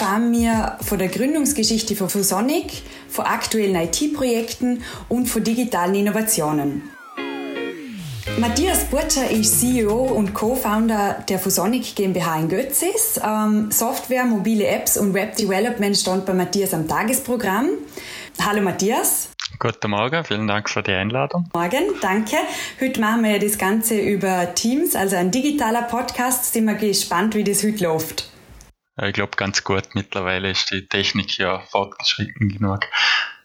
erfahren wir von der Gründungsgeschichte von Fusonic, von aktuellen IT-Projekten und von digitalen Innovationen. Matthias Burtscher ist CEO und Co-Founder der Fusonic GmbH in Götzis. Ähm, Software, mobile Apps und Web Development stand bei Matthias am Tagesprogramm. Hallo Matthias. Guten Morgen, vielen Dank für die Einladung. Morgen, danke. Heute machen wir ja das Ganze über Teams, also ein digitaler Podcast. Sind wir gespannt, wie das heute läuft. Ich glaube, ganz gut. Mittlerweile ist die Technik ja fortgeschritten genug.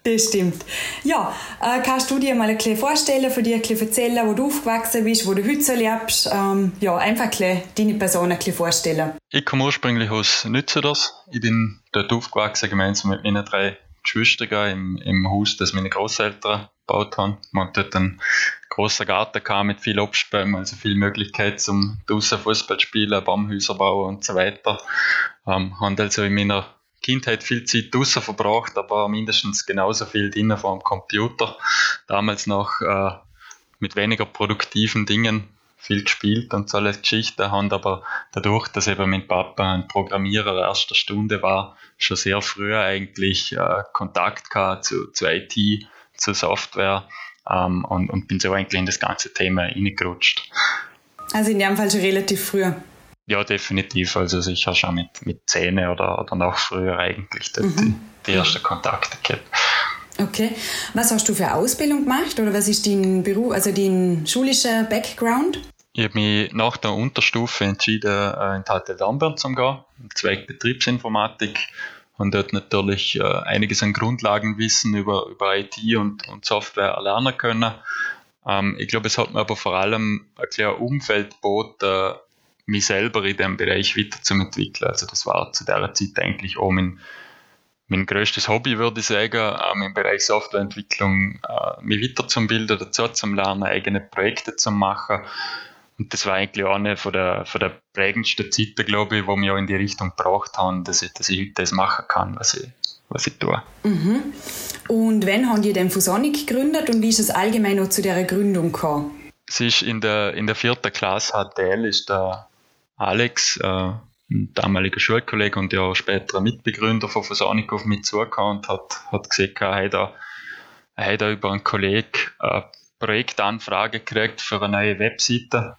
Das stimmt. Ja, äh, kannst du dir mal ein bisschen vorstellen, von dir ein bisschen erzählen, wo du aufgewachsen bist, wo du heute so lebst? Ähm, ja, einfach ein bisschen deine Person ein bisschen vorstellen. Ich komme ursprünglich aus Nützerdorf. Ich bin dort aufgewachsen, gemeinsam mit meinen drei Geschwister im, im Haus, das meine Großeltern gebaut haben. Man hat dort einen großen Garten gehabt mit viel Obstbäumen, also viel Möglichkeit zum draußen Fußball spielen, Baumhäuser bauen und so weiter. Ähm, haben also in meiner Kindheit viel Zeit draußen verbracht, aber mindestens genauso viel drinnen vor dem Computer. Damals noch äh, mit weniger produktiven Dingen viel gespielt und so alle Geschichten, haben aber dadurch, dass eben mein Papa ein Programmierer erster Stunde war, schon sehr früh eigentlich äh, Kontakt gehabt zu, zu IT, zu Software ähm, und, und bin so eigentlich in das ganze Thema reingerutscht. Also in dem Fall schon relativ früh. Ja, definitiv. Also sicher schon mit, mit Zähne oder, oder noch früher eigentlich die, mhm. die ersten Kontakte gehabt. Okay. Was hast du für Ausbildung gemacht oder was ist dein Beruf, also dein schulischer Background? Ich habe mich nach der Unterstufe entschieden, äh, in die Dambern zu gehen, im Zweig Betriebsinformatik und dort natürlich äh, einiges an Grundlagenwissen über, über IT und, und Software erlernen können. Ähm, ich glaube, es hat mir aber vor allem ein kleines Umfeld geboten, mich selber in dem Bereich weiterzuentwickeln. Also das war zu der Zeit eigentlich auch mein, mein größtes Hobby, würde ich sagen, ähm, im Bereich Softwareentwicklung äh, mich weiterzubilden, dazu zu lernen, eigene Projekte zu machen und das war eigentlich eine von der, von der prägendsten Zeiten, glaube ich, wo wir auch in die Richtung gebracht haben, dass ich, dass ich heute das machen kann, was ich, was ich tue. Mhm. Und wann haben die den Fusonic gegründet und wie ist es allgemein noch zu der Gründung gekommen? Es ist in der, in der vierten Klasse HTL ist der Alex, äh, ein damaliger Schulkollege und ja auch später Mitbegründer von Fusonic auf mich zugekommen und hat, hat gesagt, er hat da, er hat da über einen Kollegen eine Projektanfrage gekriegt für eine neue Webseite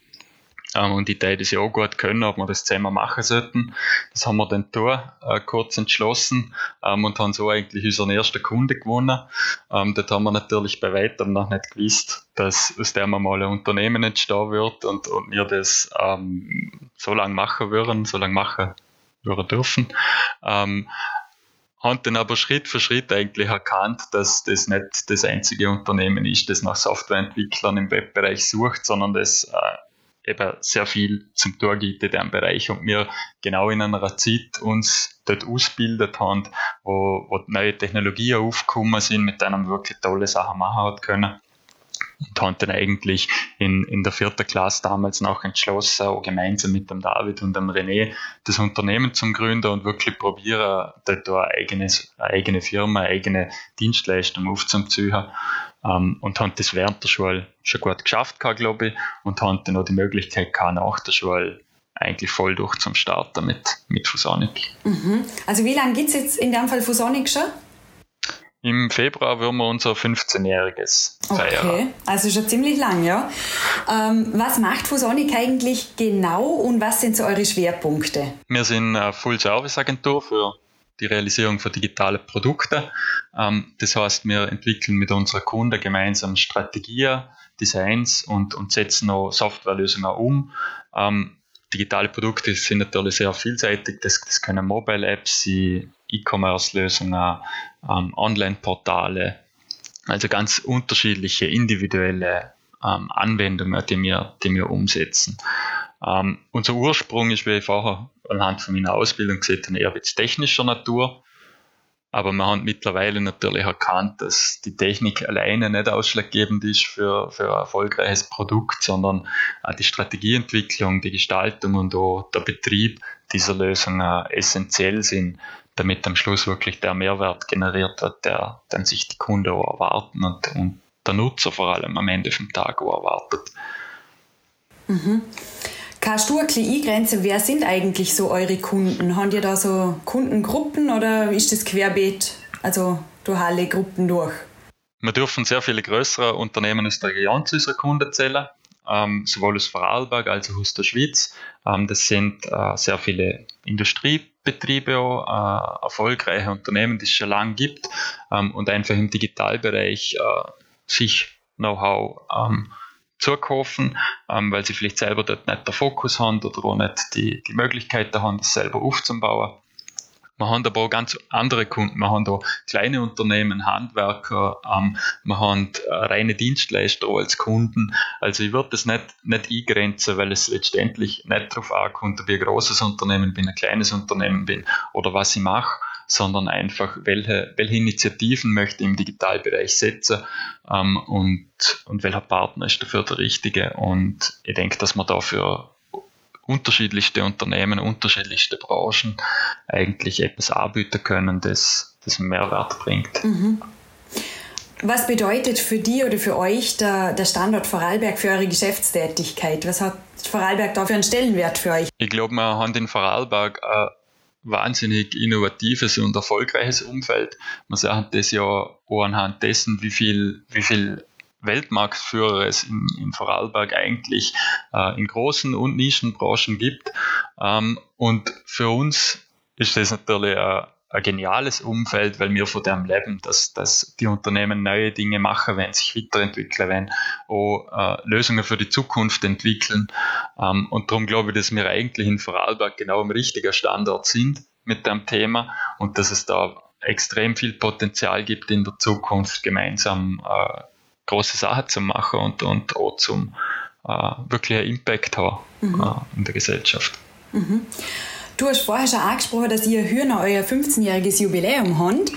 ähm, und die Teile das ja auch gut können, ob wir das zusammen machen sollten. Das haben wir dann da äh, kurz entschlossen ähm, und haben so eigentlich unseren ersten Kunde gewonnen. Ähm, dort haben wir natürlich bei weitem noch nicht gewusst, dass aus dem mal ein Unternehmen entstehen wird und, und wir das ähm, so lange machen würden, so lange machen würden dürfen. Ähm, haben dann aber Schritt für Schritt eigentlich erkannt, dass das nicht das einzige Unternehmen ist, das nach Softwareentwicklern im Webbereich sucht, sondern das äh, eben sehr viel zum Tor gibt in diesem Bereich und wir genau in einer Zeit uns dort ausgebildet haben, wo, wo neue Technologien aufgekommen sind, mit denen wir wirklich tolle Sachen machen hat können und haben dann eigentlich in, in der vierten Klasse damals noch entschlossen, auch gemeinsam mit dem David und dem René das Unternehmen zum Gründen und wirklich probieren, dort eine, eigenes, eine eigene Firma, eine eigene Dienstleistung aufzuziehen. Ähm, und haben das während der Schule schon gut geschafft, glaube ich, und haben dann auch die Möglichkeit gehabt, nach der Schule eigentlich voll durch zum Starten mit, mit Fusonic. Mhm. Also wie lange gibt es jetzt in dem Fall Fusonic schon? Im Februar würden wir unser 15-jähriges feiern. Okay, also schon ziemlich lang, ja. Ähm, was macht Fusonic eigentlich genau und was sind so eure Schwerpunkte? Wir sind eine Full-Service-Agentur für die Realisierung von digitalen Produkten. Ähm, das heißt, wir entwickeln mit unseren Kunden gemeinsam Strategien, Designs und, und setzen auch Softwarelösungen um. Ähm, digitale Produkte sind natürlich sehr vielseitig. Das, das können Mobile-Apps sein, E-Commerce-Lösungen, ähm, Online-Portale, also ganz unterschiedliche individuelle ähm, Anwendungen, die wir, die wir umsetzen. Ähm, unser Ursprung ist, wie ich vorher anhand von meiner Ausbildung gesehen eher jetzt technischer Natur. Aber wir haben mittlerweile natürlich erkannt, dass die Technik alleine nicht ausschlaggebend ist für, für ein erfolgreiches Produkt, sondern auch die Strategieentwicklung, die Gestaltung und auch der Betrieb dieser Lösungen essentiell sind, damit am Schluss wirklich der Mehrwert generiert wird, der dann sich die Kunden auch erwarten und, und der Nutzer vor allem am Ende vom Tag auch erwartet. Mhm. Kannst du ein bisschen eingrenzen, wer sind eigentlich so eure Kunden? Haben ihr da so Kundengruppen oder ist das querbeet, also durch alle Gruppen durch? Wir dürfen sehr viele größere Unternehmen aus der Region zu unseren Kunden zählen, ähm, sowohl aus Vorarlberg als auch aus der Schweiz. Ähm, das sind äh, sehr viele Industriebetriebe, auch, äh, erfolgreiche Unternehmen, die es schon lange gibt ähm, und einfach im Digitalbereich äh, sich Know-how ähm, zukaufen, ähm, weil sie vielleicht selber dort nicht den Fokus haben oder auch nicht die, die Möglichkeiten haben, das selber aufzubauen. Wir haben aber auch ganz andere Kunden. Wir haben da kleine Unternehmen, Handwerker, ähm, wir haben äh, reine Dienstleister als Kunden. Also ich würde das nicht, nicht eingrenzen, weil es letztendlich nicht darauf ankommt, ob ich ein großes Unternehmen bin, ein kleines Unternehmen bin oder was ich mache, sondern einfach, welche, welche Initiativen möchte ich im Digitalbereich setzen ähm, und, und welcher Partner ist dafür der richtige. Und ich denke, dass man dafür unterschiedlichste Unternehmen, unterschiedlichste Branchen eigentlich etwas anbieten können, das, das einen Mehrwert bringt. Mhm. Was bedeutet für die oder für euch der, der Standort Vorarlberg für eure Geschäftstätigkeit? Was hat Vorarlberg da für einen Stellenwert für euch? Ich glaube, wir haben in Vorarlberg ein wahnsinnig innovatives und erfolgreiches Umfeld. Man sagt das ja auch anhand dessen, wie viel, wie viel Weltmarktführer es in, in Vorarlberg eigentlich äh, in großen und Nischenbranchen gibt. Ähm, und für uns ist das natürlich ein, ein geniales Umfeld, weil wir von dem leben, dass, dass die Unternehmen neue Dinge machen, wenn sich weiterentwickeln, wenn auch äh, Lösungen für die Zukunft entwickeln. Ähm, und darum glaube ich, dass wir eigentlich in Vorarlberg genau am richtigen Standort sind mit dem Thema und dass es da extrem viel Potenzial gibt in der Zukunft gemeinsam äh, große Sachen zu machen und, und auch zum äh, wirklich einen Impact haben mhm. äh, in der Gesellschaft. Mhm. Du hast vorher schon angesprochen, dass ihr Hühner euer 15-jähriges Jubiläum habt.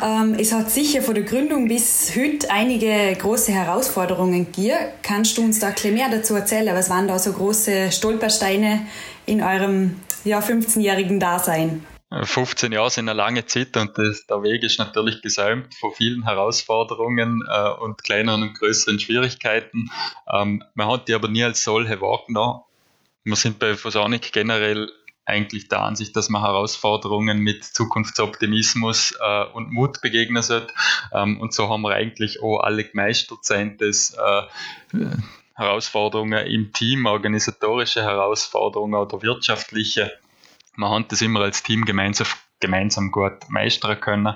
Ähm, es hat sicher von der Gründung bis heute einige große Herausforderungen gegeben. Kannst du uns da ein bisschen mehr dazu erzählen? Was waren da so große Stolpersteine in eurem ja, 15-jährigen Dasein? 15 Jahre sind eine lange Zeit und das, der Weg ist natürlich gesäumt von vielen Herausforderungen äh, und kleineren und größeren Schwierigkeiten. Ähm, man hat die aber nie als solche wahrgenommen. Wir sind bei Phosonic generell eigentlich der Ansicht, dass man Herausforderungen mit Zukunftsoptimismus äh, und Mut begegnen sollte. Ähm, und so haben wir eigentlich auch alle gemeistert sein, dass äh, Herausforderungen im Team, organisatorische Herausforderungen oder wirtschaftliche man hat das immer als Team gemeinsam, gemeinsam gut meistern können.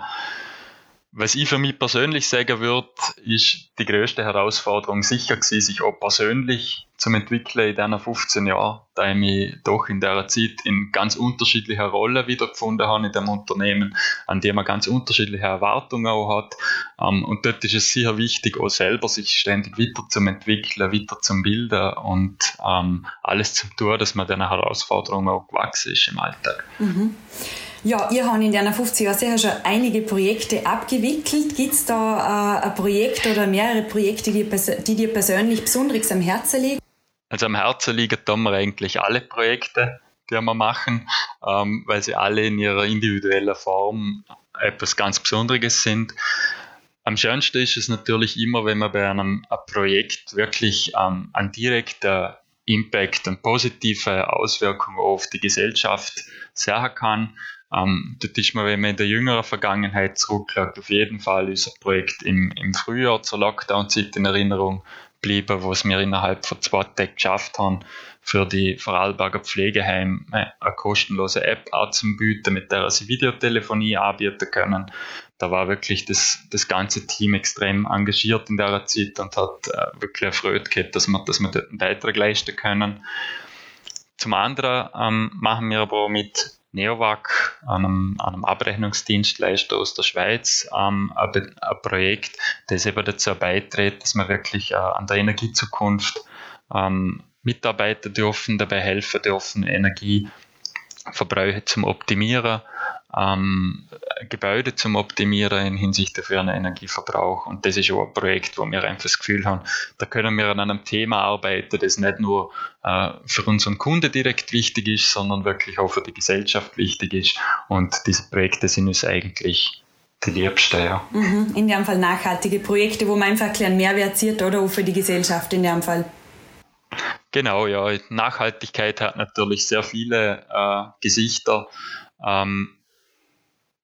Was ich für mich persönlich sagen würde, ist die größte Herausforderung sicher gewesen, sich auch persönlich zum Entwickeln in diesen 15 Jahren, da ich mich doch in dieser Zeit in ganz unterschiedlicher Rollen wiedergefunden habe in dem Unternehmen, an dem man ganz unterschiedliche Erwartungen auch hat. Ähm, und dort ist es sicher wichtig, auch selber sich ständig weiter zum Entwickeln, weiter zum Bilden und ähm, alles zu tun, dass man diesen Herausforderungen auch gewachsen ist im Alltag. Mhm. Ja, ihr habt in den 50 Jahren sicher schon einige Projekte abgewickelt. Gibt es da äh, ein Projekt oder mehrere Projekte, die, die, dir persönlich besonders am Herzen liegen? Also am Herzen liegen da mir eigentlich alle Projekte, die wir machen, ähm, weil sie alle in ihrer individuellen Form etwas ganz Besonderes sind. Am schönsten ist es natürlich immer, wenn man bei einem, einem Projekt wirklich ähm, einen direkten Impact und positive Auswirkungen auf die Gesellschaft sehen kann ähm, dort ist mir, wenn man in der jüngeren Vergangenheit zurückschaut, auf jeden Fall unser Projekt im, im Frühjahr zur Lockdown-Zeit in Erinnerung geblieben, wo es wir innerhalb von zwei Tagen geschafft haben, für die Vorarlberger Pflegeheime eine kostenlose App anzubieten, mit der sie Videotelefonie anbieten können. Da war wirklich das, das ganze Team extrem engagiert in der Zeit und hat äh, wirklich erfreut gehabt, dass wir, dass wir dort einen Beitrag leisten können. Zum anderen ähm, machen wir aber mit Neovac, einem, einem Abrechnungsdienstleister aus der Schweiz, ähm, ein, ein, Projekt, das eben dazu beiträgt, dass wir wirklich äh, an der Energiezukunft ähm, mitarbeiten dürfen, dabei helfen dürfen, Energieverbräuche zum Optimieren ähm, Gebäude zum Optimieren in Hinsicht auf ihren Energieverbrauch. Und das ist auch ein Projekt, wo wir einfach das Gefühl haben, da können wir an einem Thema arbeiten, das nicht nur äh, für unseren Kunden direkt wichtig ist, sondern wirklich auch für die Gesellschaft wichtig ist. Und diese Projekte sind uns eigentlich die liebsten, ja. Mhm, in dem Fall nachhaltige Projekte, wo man einfach einen Mehrwert sieht oder auch für die Gesellschaft in dem Fall. Genau, ja. Nachhaltigkeit hat natürlich sehr viele äh, Gesichter. Ähm,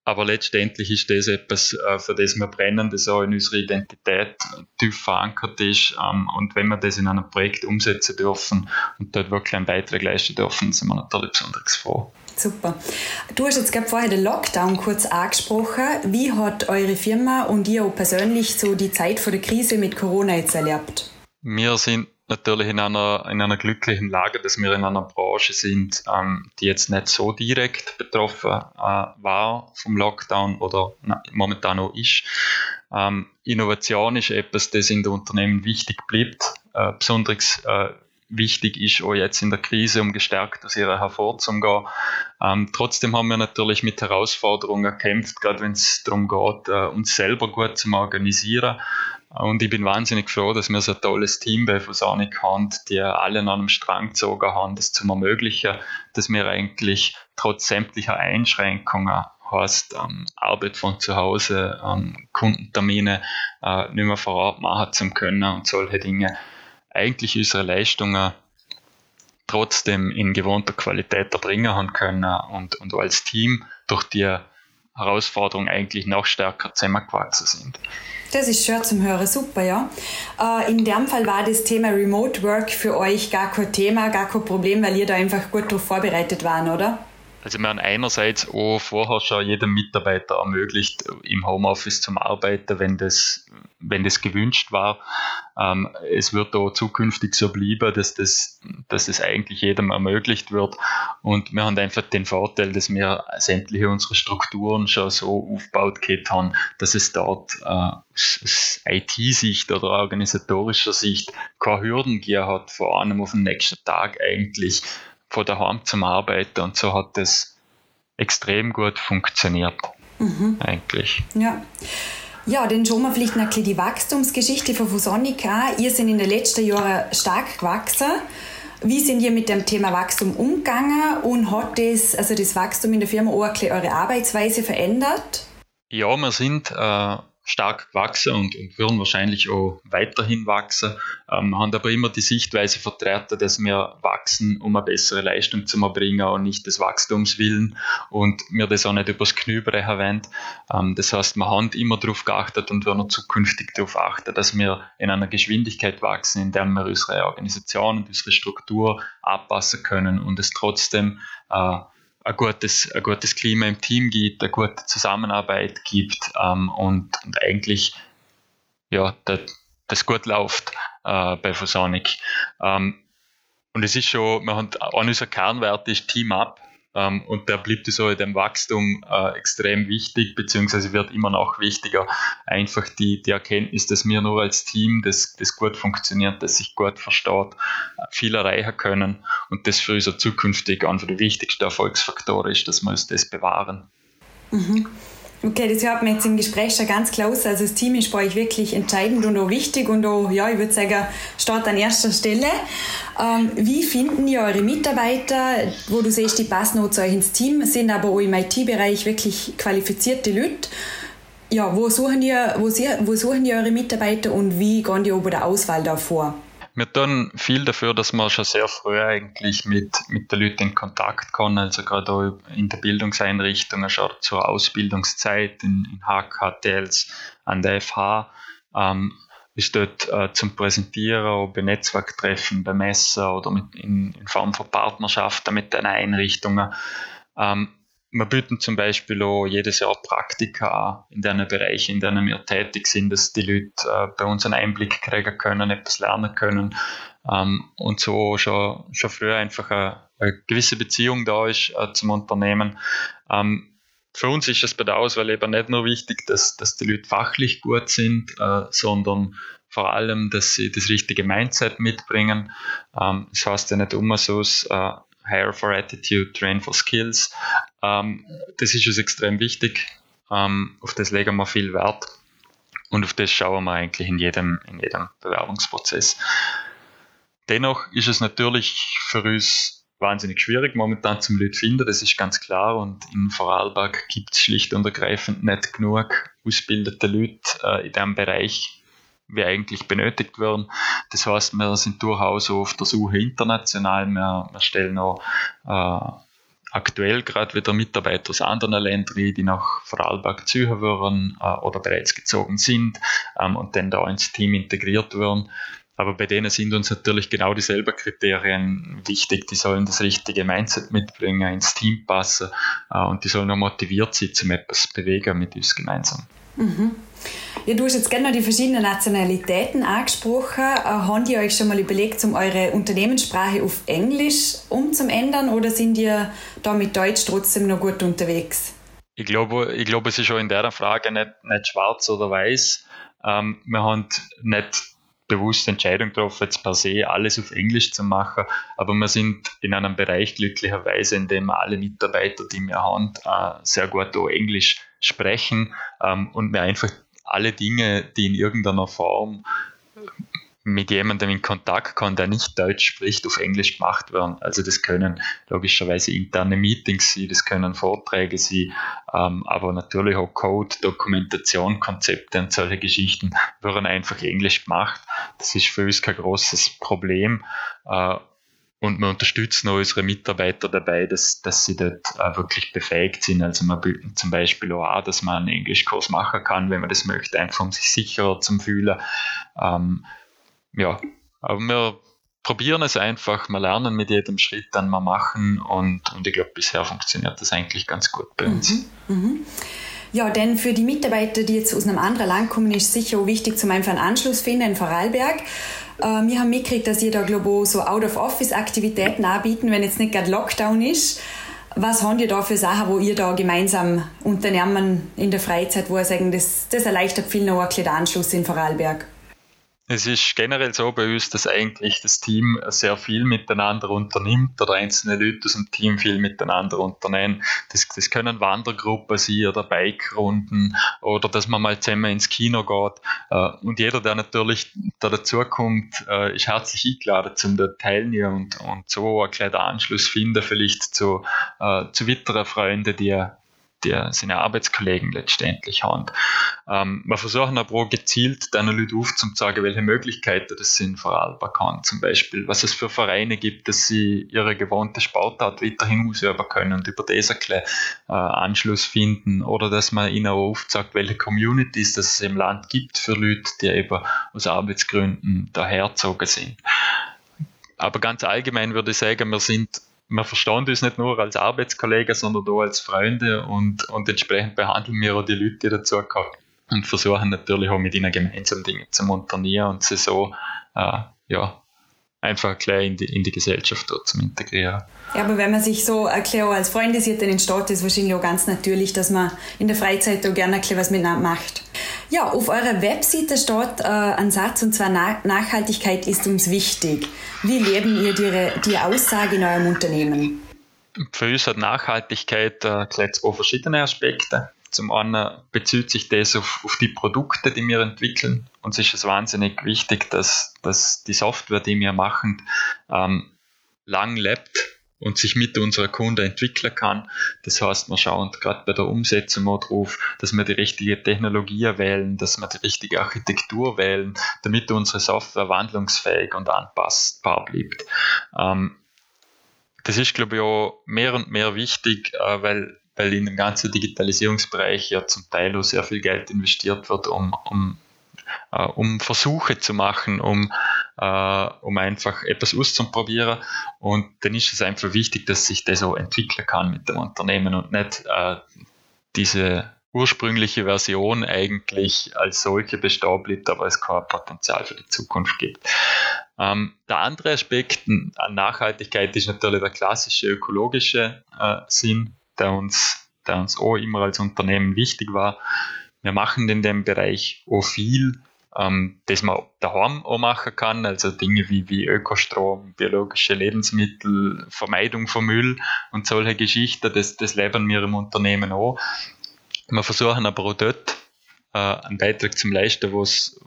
aber letztendlich ist das etwas, äh, für das wir brennen, das auch in unserer Identität tief verankert ist. Ähm, und wenn wir das in einem Projekt umsetzen dürfen und dort wirklich einen Beitrag leisten dürfen, sind wir natürlich besonders froh. Super. Du hast jetzt gerade vorher den Lockdown kurz angesprochen. Wie hat eure Firma und ihr auch persönlich so die Zeit vor der Krise mit Corona jetzt erlebt? Wir sind natürlich in einer, in einer glücklichen Lage, dass wir in einer Branche sind, ähm, die jetzt nicht so direkt betroffen äh, war vom Lockdown oder na, momentan noch ist. Ähm, Innovation ist etwas, das in den Unternehmen wichtig bleibt. Äh, besonders äh, wichtig ist auch jetzt in der Krise, um gestärkt aus ihrer hervorzugehen. Ähm, trotzdem haben wir natürlich mit Herausforderungen gekämpft, gerade wenn es darum geht, äh, uns selber gut zu organisieren. Und ich bin wahnsinnig froh, dass wir so ein tolles Team bei Fusonic haben, die alle an einem Strang gezogen haben, das zu ermöglichen, dass wir eigentlich trotz sämtlicher Einschränkungen heißt ähm, Arbeit von zu Hause, ähm, Kundentermine äh, nicht mehr vor Ort machen zu können und solche Dinge, eigentlich unsere Leistungen trotzdem in gewohnter Qualität erbringen haben können und, und als Team durch die Herausforderung eigentlich noch stärker zusammengewachsen sind. Das ist schön zum Hören, super, ja. Äh, in dem Fall war das Thema Remote Work für euch gar kein Thema, gar kein Problem, weil ihr da einfach gut darauf vorbereitet waren, oder? Also wir haben einerseits auch vorher schon jedem Mitarbeiter ermöglicht, im Homeoffice zu arbeiten, wenn das, wenn das gewünscht war. Ähm, es wird auch zukünftig so bleiben, dass das, dass das eigentlich jedem ermöglicht wird. Und wir haben einfach den Vorteil, dass wir sämtliche unsere Strukturen schon so aufgebaut haben, dass es dort äh, aus IT-Sicht oder organisatorischer Sicht keine Hürden gegeben hat, vor allem auf den nächsten Tag eigentlich von daheim zum Arbeiten und so hat das extrem gut funktioniert. Mhm. Eigentlich. Ja. Ja, dann schauen wir vielleicht noch die Wachstumsgeschichte von Fusonica. Ihr seid in den letzten Jahren stark gewachsen. Wie sind ihr mit dem Thema Wachstum umgegangen und hat das, also das Wachstum in der Firma auch eure Arbeitsweise verändert? Ja, wir sind äh, stark gewachsen und, und würden wahrscheinlich auch weiterhin wachsen, ähm, haben aber immer die Sichtweise vertreten, dass wir wachsen, um eine bessere Leistung zu erbringen und nicht des Wachstums willen und mir das auch nicht übers brechen wollen. Ähm, das heißt, wir haben immer darauf geachtet und werden zukünftig darauf achten, dass wir in einer Geschwindigkeit wachsen, in der wir unsere Organisation und unsere Struktur anpassen können und es trotzdem äh, ein gutes, ein gutes Klima im Team gibt, eine gute Zusammenarbeit gibt ähm, und, und eigentlich ja, das, das gut läuft äh, bei Phosonic. Ähm, und es ist schon, man hat, einer unserer Kernwerte ist Team Up. Ähm, und da bleibt so in dem Wachstum äh, extrem wichtig, beziehungsweise wird immer noch wichtiger. Einfach die, die Erkenntnis, dass wir nur als Team, das, das gut funktioniert, das sich gut versteht, viel erreichen können und das für unser zukünftig einer der wichtigsten Erfolgsfaktoren ist, dass wir uns das bewahren. Mhm. Okay, das hört man jetzt im Gespräch schon ganz klar aus. Also das Team ist bei euch wirklich entscheidend und auch wichtig und auch, ja, ich würde sagen, steht an erster Stelle. Ähm, wie finden ihr eure Mitarbeiter, wo du siehst, die passen auch zu euch ins Team, sind aber auch im IT-Bereich wirklich qualifizierte Leute? Ja, wo suchen, ihr, wo, sie, wo suchen ihr eure Mitarbeiter und wie gehen die bei der Auswahl da vor? Wir tun viel dafür, dass man schon sehr früh eigentlich mit, mit den Leuten in Kontakt kommen, also gerade auch in der Bildungseinrichtungen, schon zur Ausbildungszeit in, in HKTLs an der FH, ähm, ist dort äh, zum Präsentieren, auch bei Netzwerktreffen, bei Messen oder mit, in, in Form von Partnerschaften mit den Einrichtungen. Ähm, wir bieten zum Beispiel auch jedes Jahr Praktika in den Bereichen, in denen wir tätig sind, dass die Leute äh, bei uns einen Einblick kriegen können, etwas lernen können ähm, und so schon, schon früher einfach eine, eine gewisse Beziehung da ist äh, zum Unternehmen. Ähm, für uns ist es bei der Auswahl eben nicht nur wichtig, dass, dass die Leute fachlich gut sind, äh, sondern vor allem, dass sie das richtige Mindset mitbringen. Ähm, das heißt ja nicht immer so, äh, Hire for Attitude, Train for Skills. Ähm, das ist uns extrem wichtig. Ähm, auf das legen wir viel Wert. Und auf das schauen wir eigentlich in jedem, in jedem Bewerbungsprozess. Dennoch ist es natürlich für uns wahnsinnig schwierig, momentan zum Leute finden, das ist ganz klar. Und in Vorarlberg gibt es schlicht und ergreifend nicht genug ausgebildete Leute äh, in diesem Bereich wie eigentlich benötigt werden. Das heißt, wir sind durchaus auf der Suche international. Wir, wir stellen auch äh, aktuell gerade wieder Mitarbeiter aus anderen Ländern, die nach Vorarlberg ziehen würden äh, oder bereits gezogen sind ähm, und dann da ins Team integriert werden. Aber bei denen sind uns natürlich genau dieselben Kriterien wichtig. Die sollen das richtige Mindset mitbringen, ins Team passen äh, und die sollen auch motiviert sein, zum etwas bewegen mit uns gemeinsam. Mhm. Ja, du hast jetzt gerne die verschiedenen Nationalitäten angesprochen. Äh, habt ihr euch schon mal überlegt, um eure Unternehmenssprache auf Englisch umzuändern oder sind ihr da mit Deutsch trotzdem noch gut unterwegs? Ich glaube, ich glaube es ist schon in der Frage nicht, nicht schwarz oder weiß. Ähm, wir haben nicht bewusst Entscheidung getroffen, jetzt per se alles auf Englisch zu machen, aber wir sind in einem Bereich glücklicherweise, in dem alle Mitarbeiter, die wir haben, äh, sehr gut auch Englisch sprechen ähm, und wir einfach alle Dinge, die in irgendeiner Form mit jemandem in Kontakt kommen, der nicht Deutsch spricht, auf Englisch gemacht werden. Also das können logischerweise interne Meetings sein, das können Vorträge sein, ähm, aber natürlich auch Code, Dokumentation, Konzepte und solche Geschichten werden einfach Englisch gemacht. Das ist für uns kein großes Problem. Äh, und wir unterstützen auch unsere Mitarbeiter dabei, dass, dass sie dort äh, wirklich befähigt sind. Also man bieten zum Beispiel auch dass man einen Englischkurs machen kann, wenn man das möchte, einfach um sich sicherer zu fühlen. Ähm, ja, aber wir probieren es einfach, wir lernen mit jedem Schritt, den wir machen und, und ich glaube, bisher funktioniert das eigentlich ganz gut bei uns. Mhm, mhm. Ja, denn für die Mitarbeiter, die jetzt aus einem anderen Land kommen, ist sicher auch wichtig, zum einfach einen Anschluss finden in Vorarlberg. Äh, wir haben mitgekriegt, dass ihr da, ich, so Out-of-Office-Aktivitäten anbieten, wenn jetzt nicht gerade Lockdown ist. Was habt ihr da für Sachen, wo ihr da gemeinsam unternehmen in der Freizeit, wo ihr sagen, das, das erleichtert viel noch ein den Anschluss in Vorarlberg? Es ist generell so bei uns, dass eigentlich das Team sehr viel miteinander unternimmt oder einzelne Leute aus dem Team viel miteinander unternehmen. Das, das können Wandergruppen sein oder Bikerunden oder dass man mal zusammen ins Kino geht. Äh, und jeder, der natürlich da dazukommt, äh, ist herzlich eingeladen zum teilnehmen und, und so einen kleinen Anschluss finden, vielleicht zu, äh, zu weiteren Freunden, die die seine Arbeitskollegen letztendlich haben. Ähm, wir versuchen aber gezielt den Leuten aufzuzeigen, welche Möglichkeiten das sind vor Vorarlberg haben. Zum Beispiel, was es für Vereine gibt, dass sie ihre gewohnte Sportart weiterhin ausüben können und über das ein bisschen, äh, Anschluss finden oder dass man ihnen auch aufzeigt, welche Communities das es im Land gibt für Leute, die eben aus Arbeitsgründen dahergezogen sind. Aber ganz allgemein würde ich sagen, wir sind wir verstehen uns nicht nur als Arbeitskollegen, sondern auch als Freunde und, und entsprechend behandeln wir auch die Leute, die dazukommen und versuchen natürlich auch mit ihnen gemeinsam Dinge zu unternehmen und sie so äh, ja, einfach gleich in die, in die Gesellschaft dort zu integrieren. Ja, aber wenn man sich so erklärt, als Freunde sieht, dann entsteht es wahrscheinlich auch ganz natürlich, dass man in der Freizeit auch gerne etwas miteinander macht. Ja, auf eurer Webseite steht äh, ein Satz und zwar Nachhaltigkeit ist uns wichtig. Wie leben ihr die, die Aussage in eurem Unternehmen? Für uns hat Nachhaltigkeit äh, zwei verschiedene Aspekte. Zum einen bezieht sich das auf, auf, die Produkte, die wir entwickeln. Uns ist es wahnsinnig wichtig, dass, dass die Software, die wir machen, ähm, lang lebt und sich mit unserer Kunde entwickeln kann. Das heißt, wir schauen gerade bei der Umsetzung auch drauf, dass wir die richtige Technologie wählen, dass wir die richtige Architektur wählen, damit unsere Software wandlungsfähig und anpassbar bleibt. Ähm, das ist, glaube ich, auch mehr und mehr wichtig, äh, weil weil in dem ganzen Digitalisierungsbereich ja zum Teil auch sehr viel Geld investiert wird, um, um, uh, um Versuche zu machen, um, uh, um einfach etwas auszuprobieren. Und dann ist es einfach wichtig, dass sich das auch entwickeln kann mit dem Unternehmen und nicht uh, diese ursprüngliche Version eigentlich als solche bestehen bleibt, aber es kein Potenzial für die Zukunft gibt. Ähm, der andere Aspekt an Nachhaltigkeit ist natürlich der klassische ökologische äh, Sinn der uns, der uns auch immer als Unternehmen wichtig war. Wir machen in dem Bereich auch viel, ähm, das man daheim auch machen kann, also Dinge wie, wie Ökostrom, biologische Lebensmittel, Vermeidung von Müll und solche Geschichten, das, das leben wir im Unternehmen auch. Wir versuchen aber auch dort äh, einen Beitrag zum leisten, was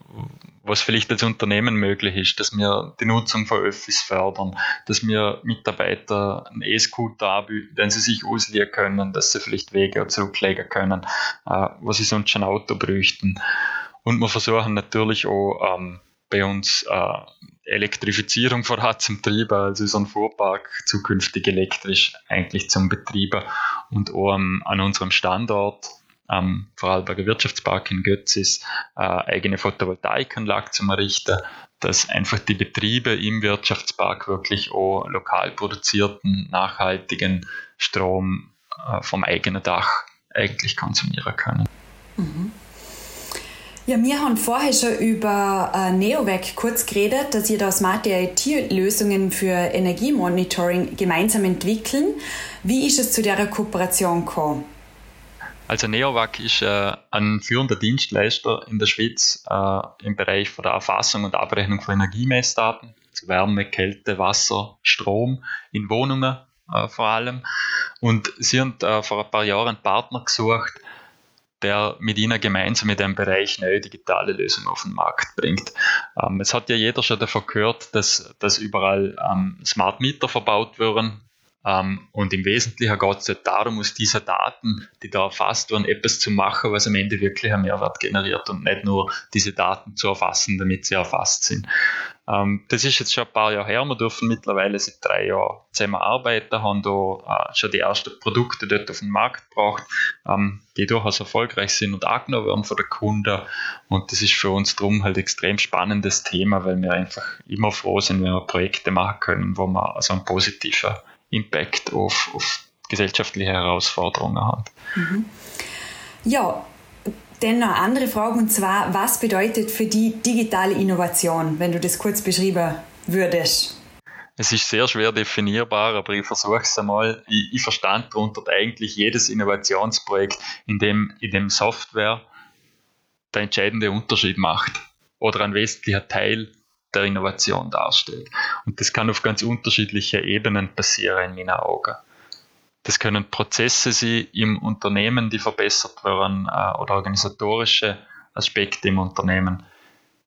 was vielleicht als Unternehmen möglich ist, dass wir die Nutzung von Öffis fördern, dass wir Mitarbeiter einen E-Scooter anbieten, den sie sich ausleihen können, dass sie vielleicht Wege zurücklegen können, äh, was sie sonst schon Auto bräuchten. Und wir versuchen natürlich auch ähm, bei uns äh, Elektrifizierung vorhat zum Betrieben, also unseren Fuhrpark zukünftig elektrisch eigentlich zum Betrieben und auch um, an unserem Standort am Vorarlberger Wirtschaftspark in Götzis äh, eigene Photovoltaikanlage zum Errichten, dass einfach die Betriebe im Wirtschaftspark wirklich auch lokal produzierten, nachhaltigen Strom äh, vom eigenen Dach eigentlich konsumieren können. Mhm. Ja, wir haben vorher schon über äh, Neowec kurz geredet, dass ihr da smarte IT-Lösungen für Energiemonitoring gemeinsam entwickeln. Wie ist es zu der Kooperation gekommen? Also Neovac ist äh, ein führender Dienstleister in der Schweiz äh, im Bereich von der Erfassung und Abrechnung von Energiemessdaten, also Wärme, Kälte, Wasser, Strom in Wohnungen äh, vor allem. Und sie haben äh, vor ein paar Jahren einen Partner gesucht, der mit ihnen gemeinsam in dem Bereich neue digitale Lösungen auf den Markt bringt. Ähm, es hat ja jeder schon davon gehört, dass, dass überall ähm, Smart Meter verbaut werden. Ähm, und im Wesentlichen geht es ja darum, aus diesen Daten, die da erfasst werden, etwas zu machen, was am Ende wirklich einen Mehrwert generiert und nicht nur diese Daten zu erfassen, damit sie erfasst sind. Ähm, das ist jetzt schon ein paar Jahre her. Wir dürfen mittlerweile seit drei Jahren zusammen arbeiten, haben da äh, schon die ersten Produkte dort auf den Markt gebracht, ähm, die durchaus erfolgreich sind und angenommen werden von den Kunden. Und das ist für uns drum halt extrem spannendes Thema, weil wir einfach immer froh sind, wenn wir Projekte machen können, wo man also einen positiven Impact auf, auf gesellschaftliche Herausforderungen haben. Mhm. Ja, dann noch eine andere Frage und zwar, was bedeutet für die digitale Innovation, wenn du das kurz beschreiben würdest? Es ist sehr schwer definierbar, aber ich versuche es einmal. Ich, ich verstand darunter eigentlich jedes Innovationsprojekt, in dem, in dem Software der entscheidende Unterschied macht oder ein wesentlicher Teil der Innovation darstellt. Und das kann auf ganz unterschiedliche Ebenen passieren in meinen Augen. Das können Prozesse sein im Unternehmen, die verbessert werden äh, oder organisatorische Aspekte im Unternehmen.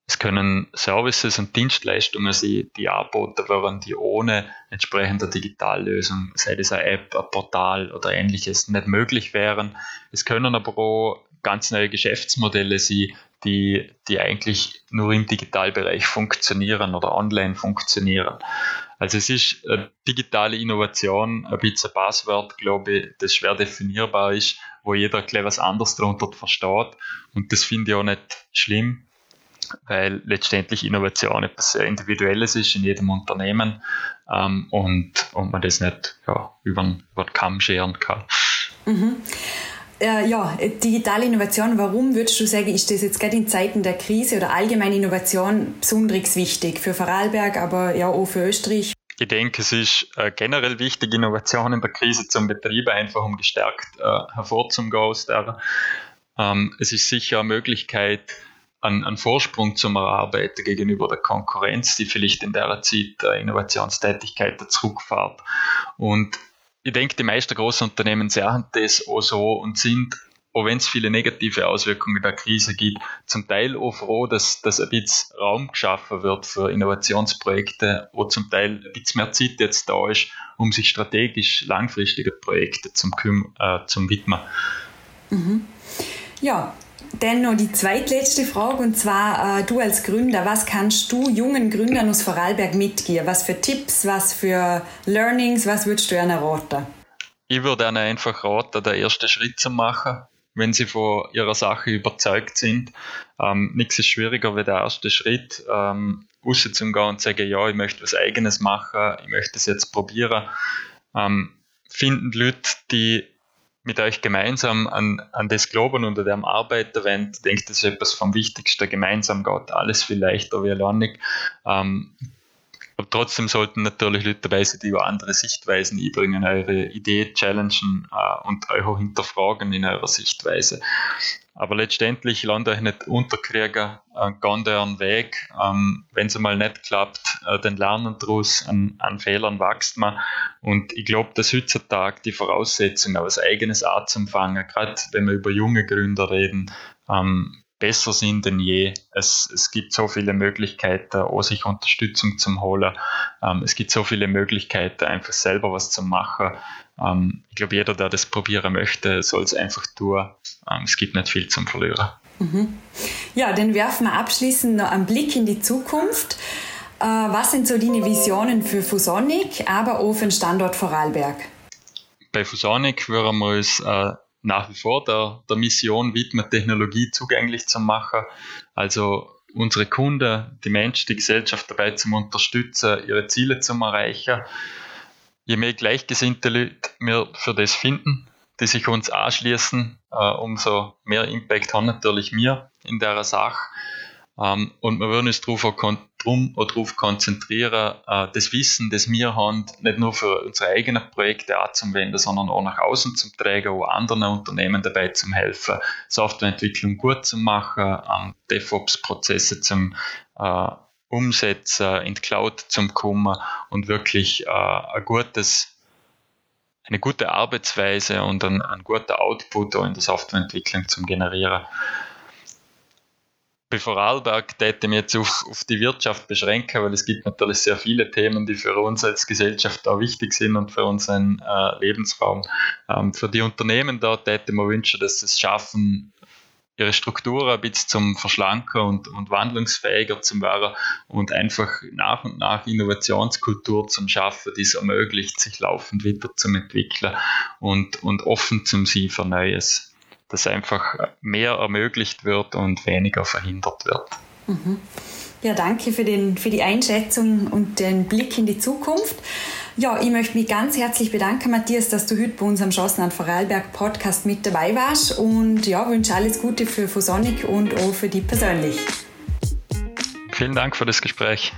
Es können Services und Dienstleistungen sein, die angeboten werden, die ohne entsprechende Digitallösung, sei das eine App, ein Portal oder ähnliches, nicht möglich wären. Es können aber auch ganz neue Geschäftsmodelle sein, die, die eigentlich nur im Digitalbereich funktionieren oder online funktionieren. Also es ist digitale Innovation ein bisschen ein Passwort, glaube ich, das schwer definierbar ist, wo jeder gleich was anderes darunter versteht. Und das finde ich auch nicht schlimm, weil letztendlich Innovation etwas sehr Individuelles ist in jedem Unternehmen ähm, und, und man das nicht ja, über, über den Kamm scheren kann. Mhm äh, ja, digitale Innovation, warum würdest du sagen, ist das jetzt gerade in Zeiten der Krise oder allgemeine Innovation besonders wichtig für Vorarlberg, aber ja auch für Österreich? Ich denke, es ist äh, generell wichtig, Innovation in der Krise zum Betrieb einfach um gestärkt äh, hervorzugehen aus der. Ähm, es ist sicher eine Möglichkeit, einen, Vorsprung zum Erarbeiten gegenüber der Konkurrenz, die vielleicht in der Zeit äh, Innovationstätigkeit zurückfährt. Und ich denke, die meisten Großunternehmen sehen das auch so und sind, auch wenn es viele negative Auswirkungen der Krise gibt, zum Teil auch froh, dass, dass ein bisschen Raum geschaffen wird für Innovationsprojekte, wo zum Teil ein bisschen mehr Zeit jetzt da ist, um sich strategisch langfristige Projekte zum, äh, zum widmen. Mhm. Ja, dann noch die zweitletzte Frage und zwar äh, du als Gründer, was kannst du jungen Gründern aus Vorarlberg mitgeben? Was für Tipps, was für Learnings, was würdest du ihnen raten? Ich würde ihnen einfach raten, den ersten Schritt zu machen, wenn sie von ihrer Sache überzeugt sind. Ähm, nichts ist schwieriger wie der erste Schritt, ähm, rauszugehen und sagen, ja, ich möchte was Eigenes machen, ich möchte es jetzt probieren. Ähm, finden Leute, die mit euch gemeinsam an, an das glauben und an dem arbeiten wollen. Ich denke, das ist etwas vom Wichtigsten. Gemeinsam geht alles viel leichter wie alleine. Ähm, aber trotzdem sollten natürlich Leute dabei sein, die auch andere Sichtweisen einbringen, eure Idee challengen äh, und auch hinterfragen in eurer Sichtweise. Aber letztendlich lernt euch nicht unterkriegen, äh, geht euren Weg. Ähm, Wenn es mal nicht klappt, äh, dann lernen daraus, an, an Fehlern wächst man. Und ich glaube, dass heutzutage die Voraussetzungen, was eigenes anzufangen, gerade wenn wir über junge Gründer reden, ähm, besser sind denn je. Es, es gibt so viele Möglichkeiten, auch sich Unterstützung zu holen. Ähm, es gibt so viele Möglichkeiten, einfach selber was zu machen. Ähm, ich glaube, jeder, der das probieren möchte, soll es einfach tun. Ähm, es gibt nicht viel zum Verlieren. Mhm. Ja, dann werfen wir abschließend noch einen Blick in die Zukunft. Äh, was sind so deine Visionen für Fusonic, aber auch für den Standort Vorarlberg? Bei Fusonic würden wir uns äh, nach wie vor der, der Mission widmen, Technologie zugänglich zu machen. Also unsere Kunden, die Menschen, die Gesellschaft dabei zu unterstützen, ihre Ziele zu erreichen. Je mehr gleichgesinnte Leute wir für das finden, die sich uns anschließen, äh, umso mehr Impact haben natürlich wir in der Sache. Ähm, und wir würden uns darauf, darauf konzentrieren, äh, das Wissen, das wir haben, nicht nur für unsere eigenen Projekte anzuwenden, sondern auch nach außen zu tragen, auch anderen Unternehmen dabei zu helfen, Softwareentwicklung gut zu machen, ähm, DevOps-Prozesse zum äh, Umsetzen, in die Cloud zu kommen und wirklich äh, ein gutes eine gute Arbeitsweise und ein, ein guter Output in der Softwareentwicklung zu generieren bei Vorarlberg täte ich mich jetzt auf, auf die Wirtschaft beschränken, weil es gibt natürlich sehr viele Themen, die für uns als Gesellschaft da wichtig sind und für unseren äh, Lebensraum. Ähm, für die Unternehmen da täte man wünschen, dass sie es schaffen, ihre Strukturen ein bisschen zum Verschlanken und, und wandlungsfähiger zu werden und einfach nach und nach Innovationskultur zum Schaffen, die es ermöglicht, sich laufend weiterzuentwickeln und, und offen zum sie für Neues dass einfach mehr ermöglicht wird und weniger verhindert wird. Mhm. Ja, danke für, den, für die Einschätzung und den Blick in die Zukunft. Ja, ich möchte mich ganz herzlich bedanken, Matthias, dass du heute bei unserem Chancen an Vorarlberg Podcast mit dabei warst und ja, wünsche alles Gute für Fusonic und auch für dich persönlich. Vielen Dank für das Gespräch.